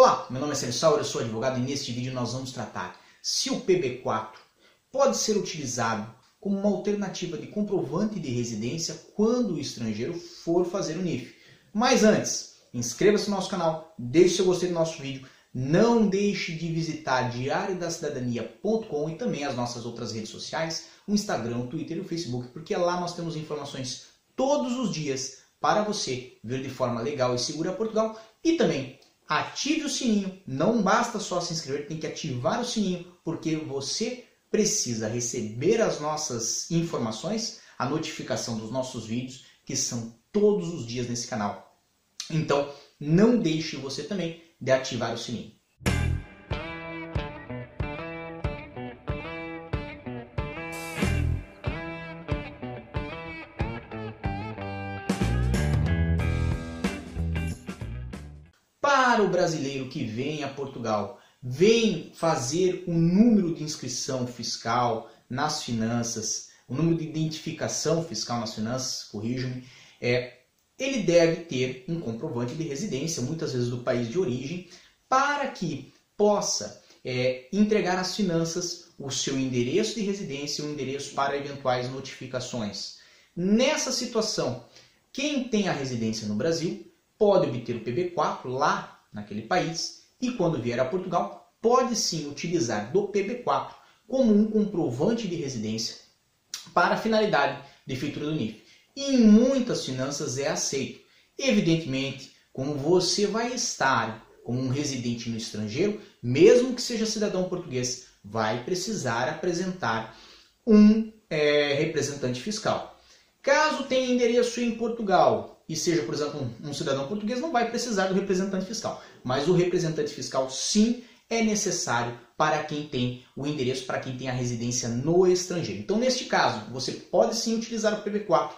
Olá, meu nome é Sérgio Sauer, eu sou advogado e neste vídeo nós vamos tratar se o PB4 pode ser utilizado como uma alternativa de comprovante de residência quando o estrangeiro for fazer o NIF. Mas antes, inscreva-se no nosso canal, deixe seu gostei do nosso vídeo, não deixe de visitar diariodacidadania.com e também as nossas outras redes sociais, o Instagram, o Twitter e o Facebook, porque lá nós temos informações todos os dias para você vir de forma legal e segura Portugal e também ative o sininho. Não basta só se inscrever, tem que ativar o sininho porque você precisa receber as nossas informações, a notificação dos nossos vídeos que são todos os dias nesse canal. Então, não deixe você também de ativar o sininho. Para o brasileiro que vem a Portugal, vem fazer o número de inscrição fiscal nas finanças, o número de identificação fiscal nas finanças, corrijam-me, é, ele deve ter um comprovante de residência, muitas vezes do país de origem, para que possa é, entregar às finanças o seu endereço de residência e o endereço para eventuais notificações. Nessa situação, quem tem a residência no Brasil pode obter o PB4 lá naquele país e quando vier a Portugal pode sim utilizar do PB4 como um comprovante de residência para a finalidade de feitura do NIF. E em muitas finanças é aceito. Evidentemente, como você vai estar como um residente no estrangeiro, mesmo que seja cidadão português, vai precisar apresentar um é, representante fiscal. Caso tenha endereço em Portugal e seja, por exemplo, um, cidadão português, não vai precisar do representante fiscal. Mas o representante fiscal, sim, é necessário para quem tem o endereço, para quem tem a residência no estrangeiro. Então, neste caso, você pode sim utilizar o PB4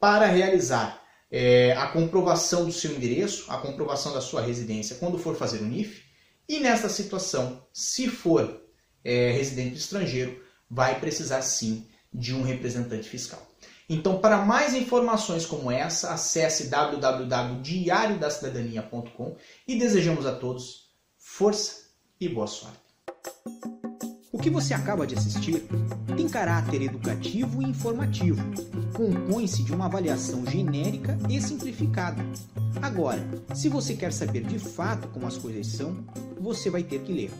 para realizar é, a comprovação do seu endereço, a comprovação da sua residência quando for fazer o NIF. E nesta situação, se for é, residente estrangeiro, vai precisar sim de um representante fiscal. Então, para mais informações como essa, acesse www.diariodacidadania.com e desejamos a todos força e boa sorte. O que você acaba de assistir tem caráter educativo e informativo. Compõe-se de uma avaliação genérica e simplificada. Agora, se você quer saber de fato como as coisas são, você vai ter que ler.